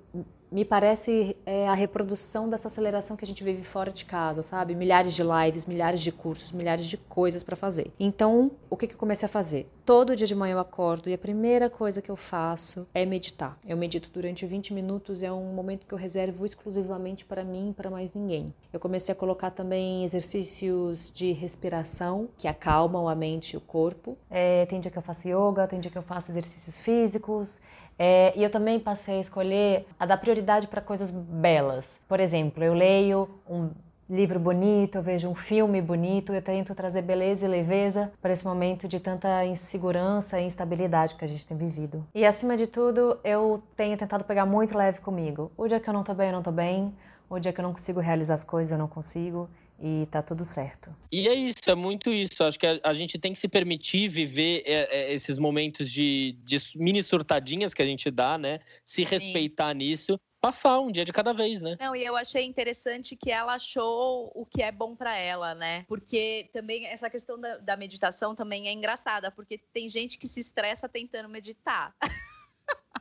me parece é, a reprodução dessa aceleração que a gente vive fora de casa, sabe? Milhares de lives, milhares de cursos, milhares de coisas para fazer. Então, o que, que eu comecei a fazer? Todo dia de manhã eu acordo e a primeira coisa que eu faço é meditar. Eu medito durante 20 minutos, é um momento que eu reservo exclusivamente para mim e para mais ninguém. Eu comecei a colocar também exercícios de respiração que acalmam a mente e o corpo. É, tem dia que eu faço yoga, tem dia que eu faço exercícios físicos. É, e eu também passei a escolher a dar prioridade para coisas belas. Por exemplo, eu leio um livro bonito, eu vejo um filme bonito, eu tento trazer beleza e leveza para esse momento de tanta insegurança e instabilidade que a gente tem vivido. E acima de tudo, eu tenho tentado pegar muito leve comigo. O dia que eu não tô bem, eu não tô bem. O dia que eu não consigo realizar as coisas, eu não consigo e tá tudo certo. E é isso, é muito isso. Acho que a, a gente tem que se permitir viver é, é, esses momentos de, de, mini surtadinhas que a gente dá, né? Se respeitar Sim. nisso passar um dia de cada vez, né? Não, e eu achei interessante que ela achou o que é bom para ela, né? Porque também essa questão da, da, meditação também é engraçada, porque tem gente que se estressa tentando meditar.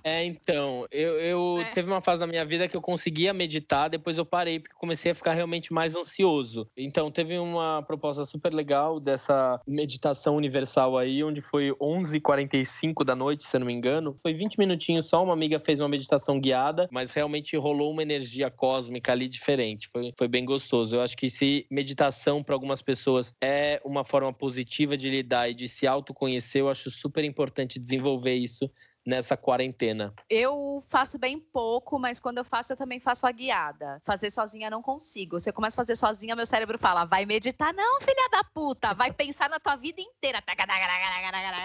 É, então, eu, eu é. teve uma fase na minha vida que eu conseguia meditar, depois eu parei porque comecei a ficar realmente mais ansioso. Então, teve uma proposta super legal dessa meditação universal aí, onde foi 11h45 da noite, se eu não me engano. Foi 20 minutinhos só, uma amiga fez uma meditação guiada, mas realmente rolou uma energia cósmica ali diferente. Foi, foi bem gostoso. Eu acho que se meditação para algumas pessoas é uma forma positiva de lidar e de se autoconhecer, eu acho super importante desenvolver isso nessa quarentena? Eu faço bem pouco, mas quando eu faço, eu também faço a guiada. Fazer sozinha não consigo. Você começa a fazer sozinha, meu cérebro fala: vai meditar, não, filha da puta, vai pensar na tua vida inteira.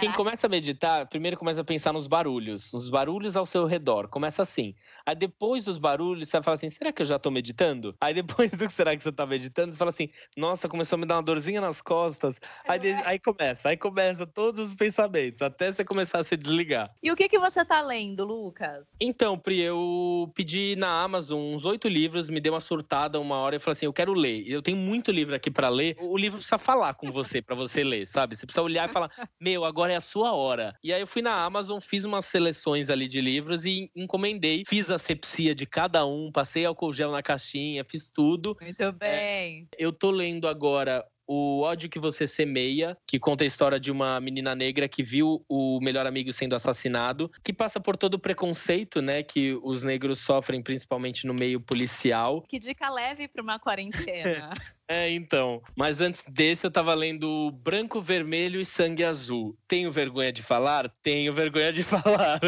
Quem começa a meditar, primeiro começa a pensar nos barulhos, nos barulhos ao seu redor. Começa assim. Aí depois dos barulhos, você vai falar assim: será que eu já tô meditando? Aí depois do que será que você tá meditando, você fala assim: nossa, começou a me dar uma dorzinha nas costas. Aí, é. aí começa, aí começa todos os pensamentos, até você começar a se desligar. E o que, que você tá lendo, Lucas? Então, Pri, eu pedi na Amazon uns oito livros, me deu uma surtada uma hora e falei assim: eu quero ler. Eu tenho muito livro aqui para ler. O livro precisa falar com você para você ler, sabe? Você precisa olhar e falar: meu, agora é a sua hora. E aí eu fui na Amazon, fiz umas seleções ali de livros e encomendei, fiz asepsia de cada um, passei álcool gel na caixinha, fiz tudo. Muito é, bem. É, eu tô lendo agora o ódio que você semeia, que conta a história de uma menina negra que viu o melhor amigo sendo assassinado, que passa por todo o preconceito, né, que os negros sofrem principalmente no meio policial. Que dica leve para uma quarentena. É, então. Mas antes desse, eu tava lendo Branco, Vermelho e Sangue Azul. Tenho vergonha de falar? Tenho vergonha de falar.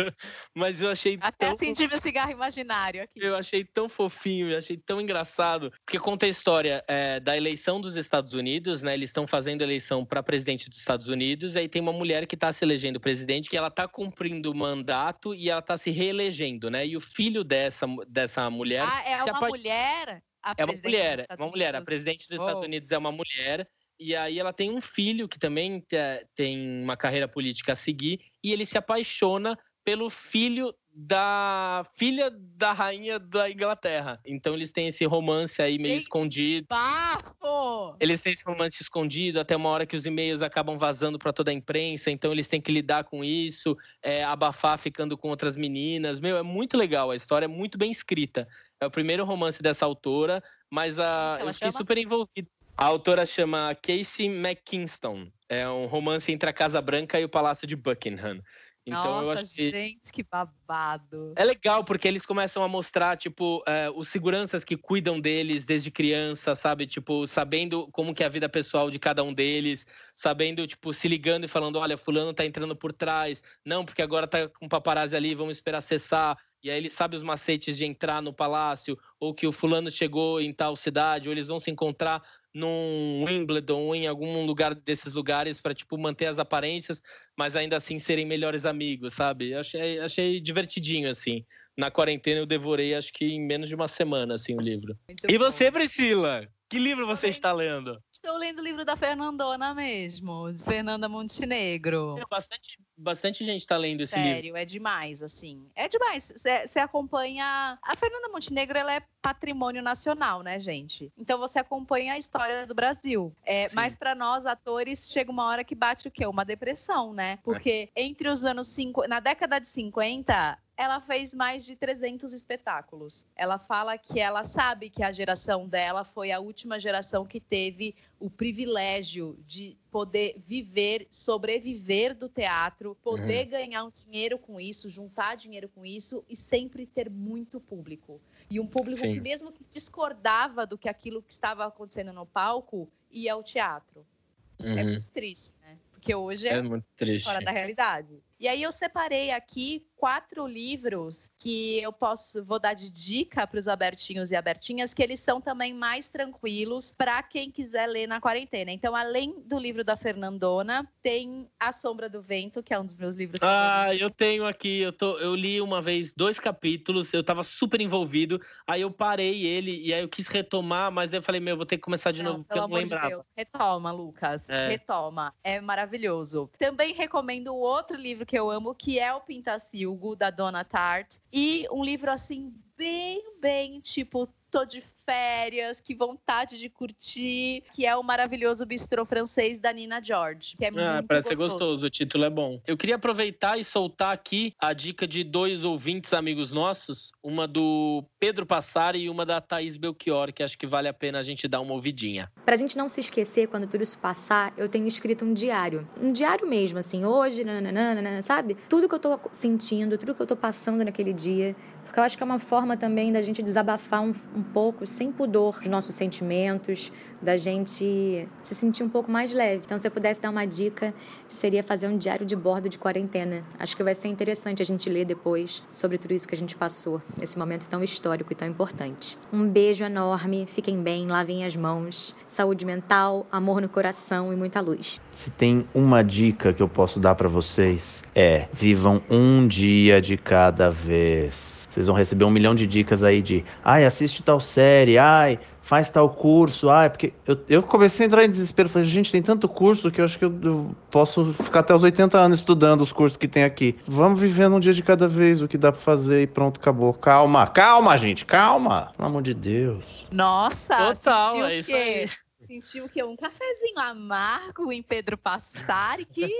Mas eu achei. Até tão senti meu cigarro imaginário aqui. Eu achei tão fofinho, eu achei tão engraçado. Porque conta a história é, da eleição dos Estados Unidos, né? Eles estão fazendo eleição para presidente dos Estados Unidos. E aí tem uma mulher que tá se elegendo presidente, que ela tá cumprindo o mandato e ela tá se reelegendo, né? E o filho dessa, dessa mulher. Ah, é uma mulher? É uma mulher, uma mulher. A presidente dos oh. Estados Unidos é uma mulher. E aí ela tem um filho que também tem uma carreira política a seguir. E ele se apaixona pelo filho da filha da rainha da Inglaterra. Então eles têm esse romance aí meio Gente, escondido. Bafo! Eles têm esse romance escondido até uma hora que os e-mails acabam vazando para toda a imprensa, então eles têm que lidar com isso, é, abafar ficando com outras meninas. Meu, é muito legal, a história é muito bem escrita. É o primeiro romance dessa autora, mas a, eu fiquei chama? super envolvido. A autora chama Casey McKinston. É um romance entre a Casa Branca e o Palácio de Buckingham. Então, Nossa, eu acho que... gente, que babado. É legal, porque eles começam a mostrar, tipo, é, os seguranças que cuidam deles desde criança, sabe? Tipo, sabendo como que é a vida pessoal de cada um deles, sabendo, tipo, se ligando e falando, olha, fulano tá entrando por trás. Não, porque agora tá com paparazzi ali, vamos esperar cessar. E aí ele sabe os macetes de entrar no palácio, ou que o fulano chegou em tal cidade, ou eles vão se encontrar num Wimbledon ou em algum lugar desses lugares para tipo manter as aparências, mas ainda assim serem melhores amigos, sabe? Achei, achei divertidinho assim. Na quarentena eu devorei acho que em menos de uma semana assim o livro. Muito e bom. você, Priscila? Que livro você está lendo? Estou lendo o livro da Fernandona mesmo, de Fernanda Montenegro. É, bastante, bastante gente está lendo esse Sério, livro. Sério, é demais, assim. É demais. Você acompanha. A Fernanda Montenegro ela é patrimônio nacional, né, gente? Então você acompanha a história do Brasil. É, mas para nós, atores, chega uma hora que bate o quê? Uma depressão, né? Porque é. entre os anos 50. Na década de 50, ela fez mais de 300 espetáculos. Ela fala que ela sabe que a geração dela foi a última geração que teve o privilégio de poder viver, sobreviver do teatro, poder uhum. ganhar um dinheiro com isso, juntar dinheiro com isso e sempre ter muito público. E um público Sim. que mesmo que discordava do que aquilo que estava acontecendo no palco, ia ao teatro. É uhum. É muito triste, né? Porque hoje é, é muito triste. fora da realidade. E aí eu separei aqui quatro livros que eu posso vou dar de dica para os abertinhos e abertinhas, que eles são também mais tranquilos para quem quiser ler na quarentena. Então, além do livro da Fernandona, tem A Sombra do Vento, que é um dos meus livros. Ah, eu tenho aqui, eu, tô, eu li uma vez dois capítulos, eu estava super envolvido, aí eu parei ele e aí eu quis retomar, mas eu falei, meu, vou ter que começar de não, novo, porque eu não lembrava. De Deus. Retoma, Lucas. É. Retoma. É maravilhoso. Também recomendo outro livro que eu amo, que é o Pintacilgo, da Dona Tart. E um livro, assim, bem, bem, tipo, tô de férias, que vontade de curtir, que é o maravilhoso bistrô francês da Nina George, que é ah, muito parece gostoso. ser gostoso, o título é bom. Eu queria aproveitar e soltar aqui a dica de dois ouvintes amigos nossos, uma do Pedro Passari e uma da Thaís Belchior, que acho que vale a pena a gente dar uma ouvidinha. Pra gente não se esquecer quando tudo isso passar, eu tenho escrito um diário. Um diário mesmo, assim, hoje, nananana, sabe? Tudo que eu tô sentindo, tudo que eu tô passando naquele dia, porque eu acho que é uma forma também da gente desabafar um, um pouco, sem pudor, dos nossos sentimentos, da gente se sentir um pouco mais leve. Então, se eu pudesse dar uma dica, seria fazer um diário de bordo de quarentena. Acho que vai ser interessante a gente ler depois sobre tudo isso que a gente passou, esse momento tão histórico e tão importante. Um beijo enorme, fiquem bem, lavem as mãos. Saúde mental, amor no coração e muita luz. Se tem uma dica que eu posso dar para vocês, é vivam um dia de cada vez. Vocês vão receber um milhão de dicas aí de, ai, assiste tal série, ai, faz tal curso. Ah, é porque eu, eu comecei a entrar em desespero. Falei, gente, tem tanto curso que eu acho que eu, eu, posso ficar até os 80 anos estudando os cursos que tem aqui. Vamos vivendo um dia de cada vez o que dá pra fazer e pronto, acabou. Calma, calma, gente, calma. Pelo amor de Deus. Nossa, Total, é isso aí. Sentiu o quê? Um cafezinho amargo em Pedro Passari. Querida,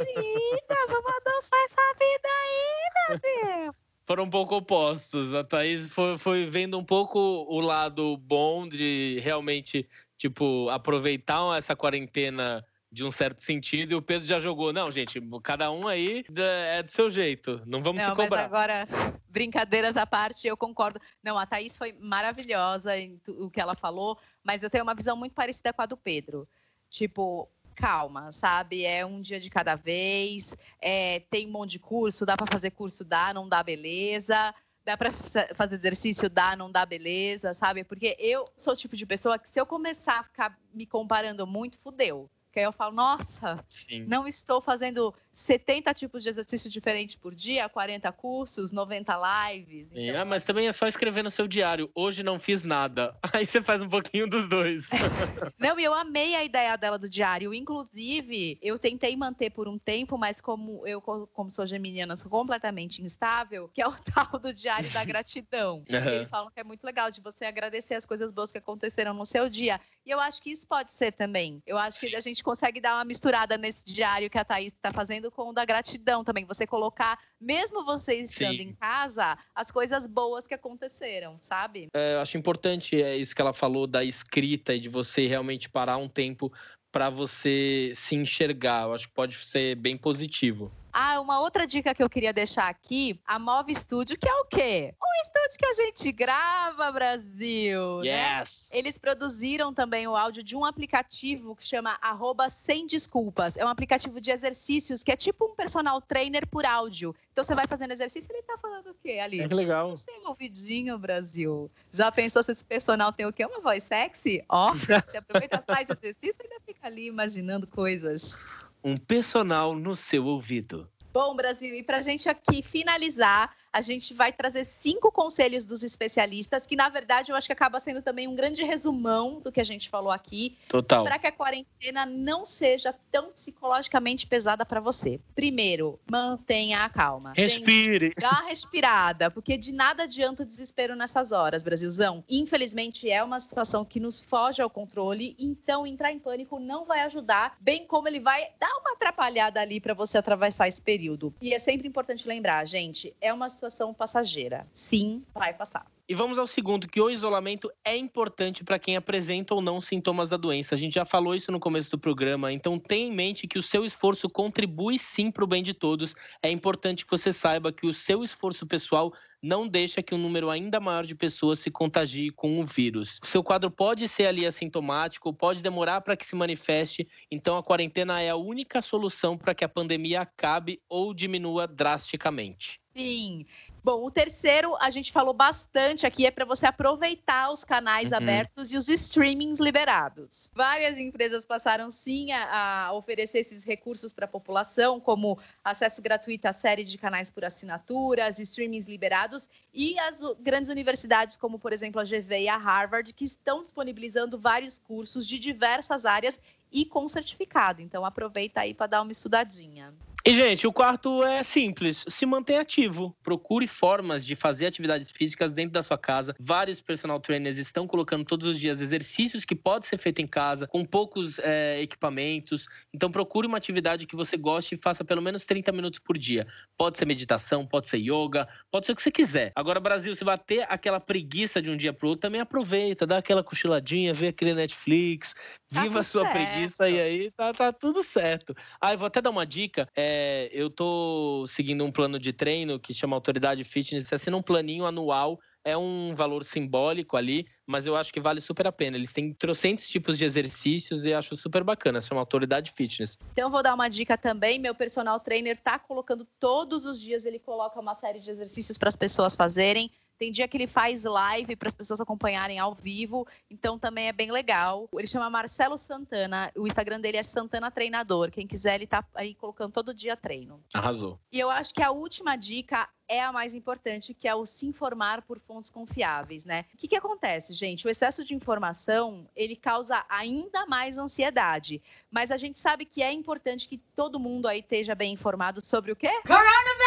vamos adoçar essa vida aí, meu Deus foram um pouco opostos. A Thaís foi, foi vendo um pouco o lado bom de realmente, tipo, aproveitar essa quarentena de um certo sentido, e o Pedro já jogou. Não, gente, cada um aí é do seu jeito. Não vamos não, se cobrar. Mas agora, brincadeiras à parte, eu concordo. Não, a Thaís foi maravilhosa em o que ela falou, mas eu tenho uma visão muito parecida com a do Pedro. Tipo, calma, sabe? É um dia de cada vez. É, tem um monte de curso, dá para fazer curso, dá, não dá, beleza. Dá para fazer exercício, dá, não dá, beleza, sabe? Porque eu sou o tipo de pessoa que se eu começar a ficar me comparando muito, fudeu. Porque aí eu falo, nossa, Sim. não estou fazendo 70 tipos de exercício diferentes por dia, 40 cursos, 90 lives. Então... É, mas também é só escrever no seu diário. Hoje não fiz nada. Aí você faz um pouquinho dos dois. não, e eu amei a ideia dela do diário. Inclusive, eu tentei manter por um tempo, mas como eu, como sou geminiana, sou completamente instável, que é o tal do diário da gratidão. Uhum. Eles falam que é muito legal de você agradecer as coisas boas que aconteceram no seu dia. E eu acho que isso pode ser também. Eu acho que a gente consegue dar uma misturada nesse diário que a Thaís está fazendo com o da gratidão também. Você colocar, mesmo você estando Sim. em casa, as coisas boas que aconteceram, sabe? É, eu acho importante é isso que ela falou da escrita e de você realmente parar um tempo para você se enxergar. Eu acho que pode ser bem positivo. Ah, uma outra dica que eu queria deixar aqui, a Move Studio, que é o quê? Um estúdio que a gente grava, Brasil. Né? Yes. Né? Eles produziram também o áudio de um aplicativo que chama arroba Sem Desculpas. É um aplicativo de exercícios que é tipo um personal trainer por áudio. Então você vai fazendo exercício e ele tá falando o quê ali? É que legal. Você é ouvidinho, Brasil. Já pensou se esse personal tem o quê? Uma voz sexy? Ó, você aproveita, faz exercício e ainda fica ali imaginando coisas um personal no seu ouvido. Bom, Brasil, e para gente aqui finalizar, a gente vai trazer cinco conselhos dos especialistas, que na verdade eu acho que acaba sendo também um grande resumão do que a gente falou aqui. Total. Para que a quarentena não seja tão psicologicamente pesada para você. Primeiro, mantenha a calma. Respire. Gente, dá uma respirada, porque de nada adianta o desespero nessas horas, Brasilzão. Infelizmente é uma situação que nos foge ao controle, então entrar em pânico não vai ajudar, bem como ele vai dar uma atrapalhada ali para você atravessar esse período. E é sempre importante lembrar, gente, é uma situação situação passageira. Sim, vai passar. E vamos ao segundo, que o isolamento é importante para quem apresenta ou não sintomas da doença. A gente já falou isso no começo do programa, então tenha em mente que o seu esforço contribui sim para o bem de todos. É importante que você saiba que o seu esforço pessoal não deixa que um número ainda maior de pessoas se contagie com o vírus. O seu quadro pode ser ali assintomático, pode demorar para que se manifeste, então a quarentena é a única solução para que a pandemia acabe ou diminua drasticamente. Sim. Bom, o terceiro a gente falou bastante aqui é para você aproveitar os canais uhum. abertos e os streamings liberados. Várias empresas passaram sim a, a oferecer esses recursos para a população, como acesso gratuito à série de canais por assinatura, as streamings liberados e as grandes universidades, como por exemplo a GV e a Harvard, que estão disponibilizando vários cursos de diversas áreas e com certificado. Então aproveita aí para dar uma estudadinha. E, gente, o quarto é simples: se mantenha ativo. Procure formas de fazer atividades físicas dentro da sua casa. Vários personal trainers estão colocando todos os dias exercícios que pode ser feito em casa, com poucos é, equipamentos. Então, procure uma atividade que você goste e faça pelo menos 30 minutos por dia. Pode ser meditação, pode ser yoga, pode ser o que você quiser. Agora, Brasil, se bater aquela preguiça de um dia pro outro, também aproveita, dá aquela cochiladinha, vê aquele Netflix, tá viva a sua certo. preguiça e aí tá, tá tudo certo. Ah, eu vou até dar uma dica. É, é, eu tô seguindo um plano de treino que chama Autoridade Fitness. Você assina um planinho anual, é um valor simbólico ali, mas eu acho que vale super a pena. Eles têm trocentos tipos de exercícios e acho super bacana. Chama Autoridade Fitness. Então, eu vou dar uma dica também. Meu personal trainer tá colocando todos os dias, ele coloca uma série de exercícios para as pessoas fazerem. Tem dia que ele faz live para as pessoas acompanharem ao vivo, então também é bem legal. Ele chama Marcelo Santana, o Instagram dele é Santana Treinador. Quem quiser, ele tá aí colocando todo dia treino. Arrasou. E eu acho que a última dica é a mais importante, que é o se informar por fontes confiáveis, né? O que, que acontece, gente? O excesso de informação, ele causa ainda mais ansiedade. Mas a gente sabe que é importante que todo mundo aí esteja bem informado sobre o quê? Coronavirus!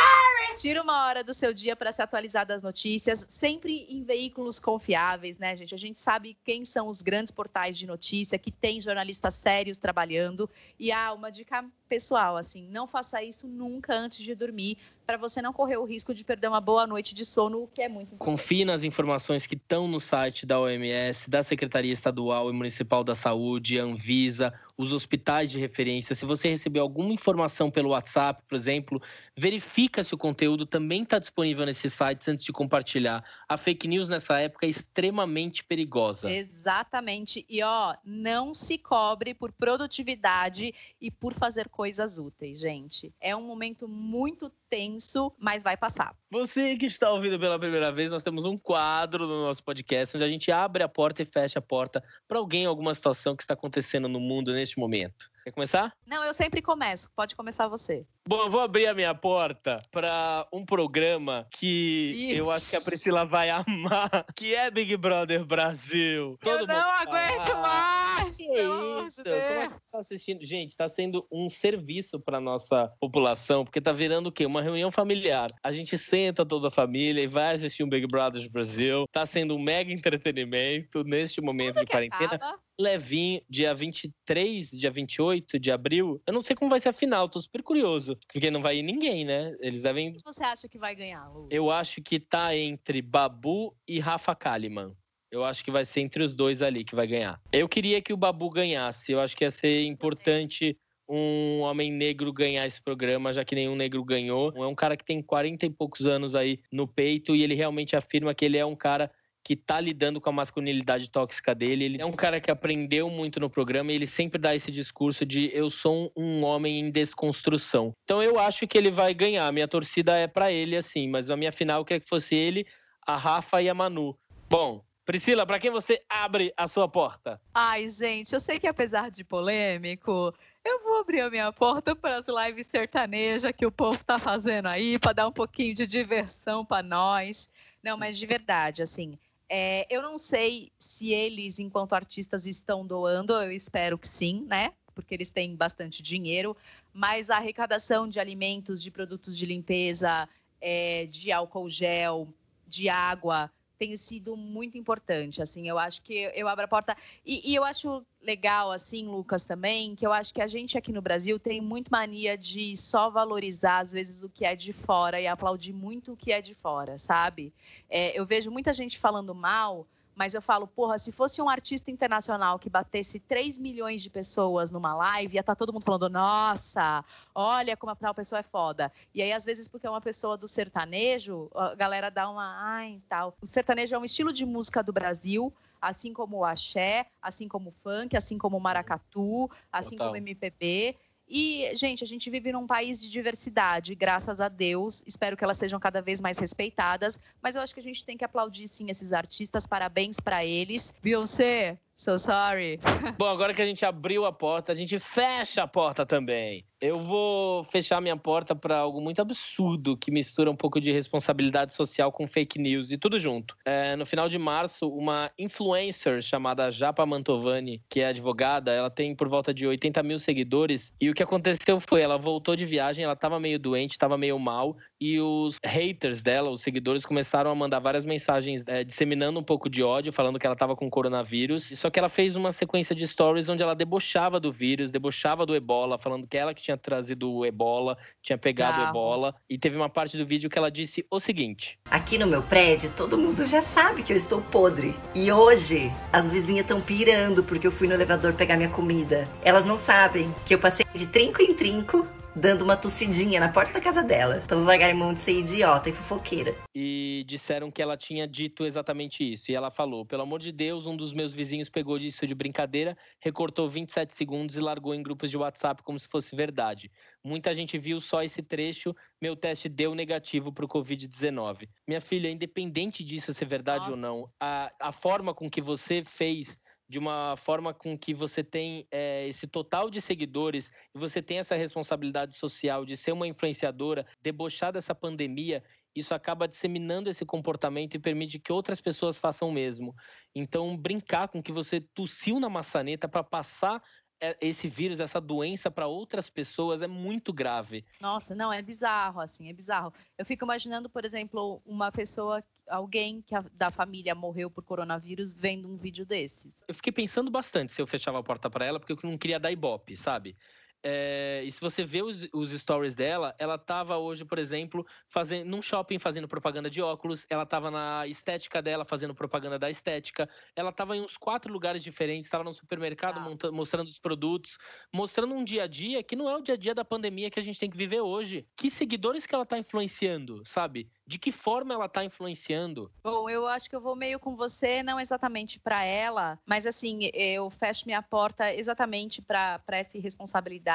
Tira uma hora do seu dia para se atualizar das notícias, sempre em veículos confiáveis, né, gente? A gente sabe quem são os grandes portais de notícia, que tem jornalistas sérios trabalhando. E há ah, uma dica pessoal, assim, não faça isso nunca antes de dormir, para você não correr o risco de perder uma boa noite de sono, o que é muito importante. Confie nas informações que estão no site da OMS, da Secretaria Estadual e Municipal da Saúde, Anvisa, os hospitais de referência. Se você recebeu alguma informação pelo WhatsApp, por exemplo, verifica se o conteúdo também está disponível nesses sites antes de compartilhar. A fake news nessa época é extremamente perigosa. Exatamente. E ó, não se cobre por produtividade e por fazer coisas úteis, gente. É um momento muito tenso, mas vai passar. Você que está ouvindo pela primeira vez, nós temos um quadro no nosso podcast onde a gente abre a porta e fecha a porta para alguém, alguma situação que está acontecendo no mundo neste momento. Quer começar? Não, eu sempre começo. Pode começar você. Bom, eu vou abrir a minha porta para um programa que eu acho que a Priscila vai amar, que é Big Brother Brasil. Todo eu não aguento mais! Que isso? Como é que você tá assistindo? Gente, está sendo um serviço para nossa população, porque tá virando o quê? Uma reunião familiar. A gente senta toda a família e vai assistir um Big Brother Brasil. Tá sendo um mega entretenimento neste momento Quando de quarentena. Acaba? Levinho, dia 23, dia 28 de abril. Eu não sei como vai ser a final, tô super curioso. Porque não vai ir ninguém, né? Eles devem. Quem você acha que vai ganhar, Lu? Eu acho que tá entre Babu e Rafa Kalimann. Eu acho que vai ser entre os dois ali que vai ganhar. Eu queria que o Babu ganhasse. Eu acho que ia ser importante um homem negro ganhar esse programa, já que nenhum negro ganhou. É um cara que tem 40 e poucos anos aí no peito e ele realmente afirma que ele é um cara que tá lidando com a masculinidade tóxica dele. Ele é um cara que aprendeu muito no programa e ele sempre dá esse discurso de eu sou um homem em desconstrução. Então eu acho que ele vai ganhar. Minha torcida é para ele assim, mas a minha final eu queria que fosse ele, a Rafa e a Manu. Bom, Priscila, para quem você abre a sua porta? Ai, gente, eu sei que apesar de polêmico, eu vou abrir a minha porta para as lives sertanejas que o povo tá fazendo aí, para dar um pouquinho de diversão para nós. Não, mas de verdade, assim, é, eu não sei se eles, enquanto artistas, estão doando, eu espero que sim, né? Porque eles têm bastante dinheiro, mas a arrecadação de alimentos, de produtos de limpeza, é, de álcool gel, de água, tem sido muito importante. Assim, eu acho que eu abro a porta. E, e, eu acho legal, assim, Lucas, também, que eu acho que a gente aqui no Brasil tem muito mania de só valorizar, às vezes, o que é de fora e aplaudir muito o que é de fora, sabe? É, eu vejo muita gente falando mal mas eu falo, porra, se fosse um artista internacional que batesse 3 milhões de pessoas numa live, ia estar tá todo mundo falando, nossa, olha como a tal pessoa é foda. E aí, às vezes, porque é uma pessoa do sertanejo, a galera dá uma, ai, tal. O sertanejo é um estilo de música do Brasil, assim como o axé, assim como o funk, assim como o maracatu, assim Total. como o MPB. E, gente, a gente vive num país de diversidade, graças a Deus. Espero que elas sejam cada vez mais respeitadas. Mas eu acho que a gente tem que aplaudir, sim, esses artistas. Parabéns para eles. Beyoncé, So sorry. Bom, agora que a gente abriu a porta, a gente fecha a porta também. Eu vou fechar minha porta para algo muito absurdo que mistura um pouco de responsabilidade social com fake news e tudo junto. É, no final de março, uma influencer chamada Japa Mantovani, que é advogada, ela tem por volta de 80 mil seguidores. E o que aconteceu foi, ela voltou de viagem, ela estava meio doente, estava meio mal, e os haters dela, os seguidores, começaram a mandar várias mensagens é, disseminando um pouco de ódio, falando que ela estava com coronavírus. Só que ela fez uma sequência de stories onde ela debochava do vírus, debochava do ebola, falando que ela que tinha trazido o ebola, tinha pegado o ebola. E teve uma parte do vídeo que ela disse o seguinte: Aqui no meu prédio, todo mundo já sabe que eu estou podre. E hoje, as vizinhas estão pirando porque eu fui no elevador pegar minha comida. Elas não sabem que eu passei de trinco em trinco dando uma tossidinha na porta da casa dela, elas largarem mão de ser idiota e fofoqueira. E disseram que ela tinha dito exatamente isso. E ela falou: pelo amor de Deus, um dos meus vizinhos pegou disso de brincadeira, recortou 27 segundos e largou em grupos de WhatsApp como se fosse verdade. Muita gente viu só esse trecho, meu teste deu negativo para o Covid-19. Minha filha, independente disso ser verdade Nossa. ou não, a, a forma com que você fez de uma forma com que você tem é, esse total de seguidores e você tem essa responsabilidade social de ser uma influenciadora, debochar dessa pandemia, isso acaba disseminando esse comportamento e permite que outras pessoas façam o mesmo. Então, brincar com que você tossiu na maçaneta para passar é, esse vírus, essa doença para outras pessoas é muito grave. Nossa, não, é bizarro, assim, é bizarro. Eu fico imaginando, por exemplo, uma pessoa, alguém que a, da família morreu por coronavírus vendo um vídeo desses. Eu fiquei pensando bastante se eu fechava a porta para ela, porque eu não queria dar ibope, sabe? É, e se você vê os, os, stories dela, ela tava hoje, por exemplo, fazendo num shopping fazendo propaganda de óculos, ela tava na estética dela fazendo propaganda da estética, ela tava em uns quatro lugares diferentes, estava no supermercado ah. monta, mostrando os produtos, mostrando um dia a dia que não é o dia a dia da pandemia que a gente tem que viver hoje. Que seguidores que ela tá influenciando, sabe? de que forma ela está influenciando? Bom, eu acho que eu vou meio com você, não exatamente para ela, mas assim, eu fecho minha porta exatamente para essa irresponsabilidade.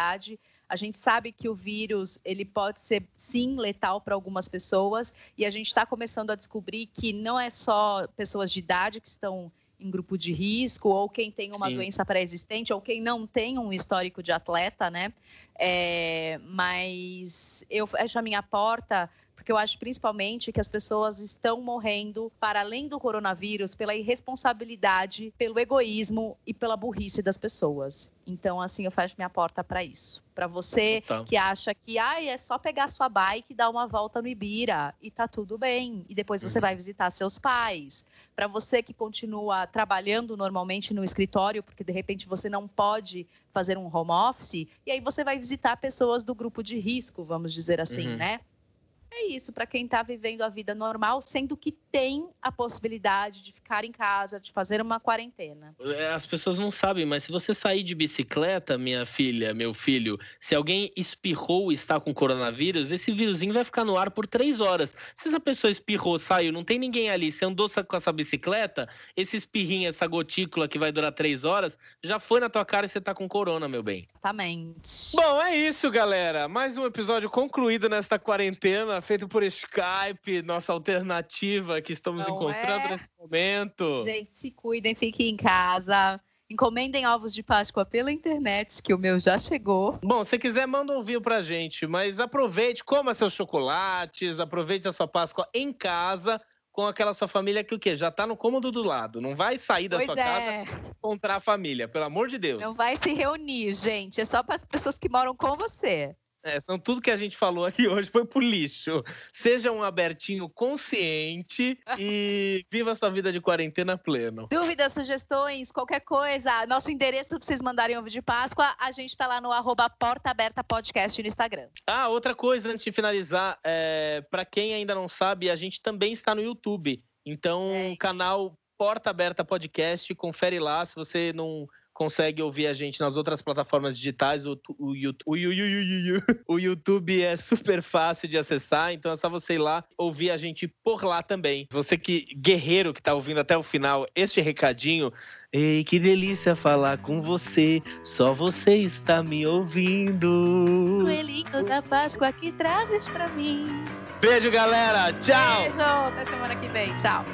A gente sabe que o vírus ele pode ser sim letal para algumas pessoas e a gente está começando a descobrir que não é só pessoas de idade que estão em grupo de risco ou quem tem uma sim. doença pré-existente ou quem não tem um histórico de atleta, né? É, mas eu fecho a minha porta porque eu acho principalmente que as pessoas estão morrendo para além do coronavírus pela irresponsabilidade, pelo egoísmo e pela burrice das pessoas. Então, assim, eu fecho minha porta para isso. Para você que acha que ah, é só pegar sua bike e dar uma volta no Ibira e tá tudo bem. E depois você uhum. vai visitar seus pais. Para você que continua trabalhando normalmente no escritório, porque de repente você não pode fazer um home office, e aí você vai visitar pessoas do grupo de risco, vamos dizer assim, uhum. né? É isso para quem está vivendo a vida normal, sendo que tem a possibilidade de ficar em casa, de fazer uma quarentena. É, as pessoas não sabem, mas se você sair de bicicleta, minha filha, meu filho, se alguém espirrou e está com coronavírus, esse vírusinho vai ficar no ar por três horas. Se essa pessoa espirrou, saiu, não tem ninguém ali, você andou com essa bicicleta, esse espirrinho, essa gotícula que vai durar três horas, já foi na tua cara e você está com corona, meu bem. Exatamente. Bom, é isso, galera. Mais um episódio concluído nesta quarentena feito por Skype, nossa alternativa que estamos Não encontrando é? nesse momento. Gente, se cuidem, fiquem em casa. Encomendem ovos de Páscoa pela internet, que o meu já chegou. Bom, se quiser, manda um envio pra gente. Mas aproveite, coma seus chocolates, aproveite a sua Páscoa em casa com aquela sua família que o quê? Já tá no cômodo do lado. Não vai sair da pois sua é. casa encontrar a família, pelo amor de Deus. Não vai se reunir, gente. É só para as pessoas que moram com você. É, são tudo que a gente falou aqui hoje foi pro lixo. Seja um abertinho consciente e viva a sua vida de quarentena pleno. Dúvidas, sugestões, qualquer coisa, nosso endereço para vocês mandarem ovo de Páscoa, a gente tá lá no arroba Porta Aberta Podcast no Instagram. Ah, outra coisa antes de finalizar, é, para quem ainda não sabe, a gente também está no YouTube. Então, é. canal Porta Aberta Podcast, confere lá se você não consegue ouvir a gente nas outras plataformas digitais. O, o, o, o, YouTube é super fácil de acessar, então é só você ir lá ouvir a gente por lá também. Você que, guerreiro que tá ouvindo até o final, este recadinho. Ei, que delícia falar com você, só você está me ouvindo. Coelhinho da Páscoa que trazes pra mim. Beijo, galera. Tchau. Beijo, até semana que vem. Tchau.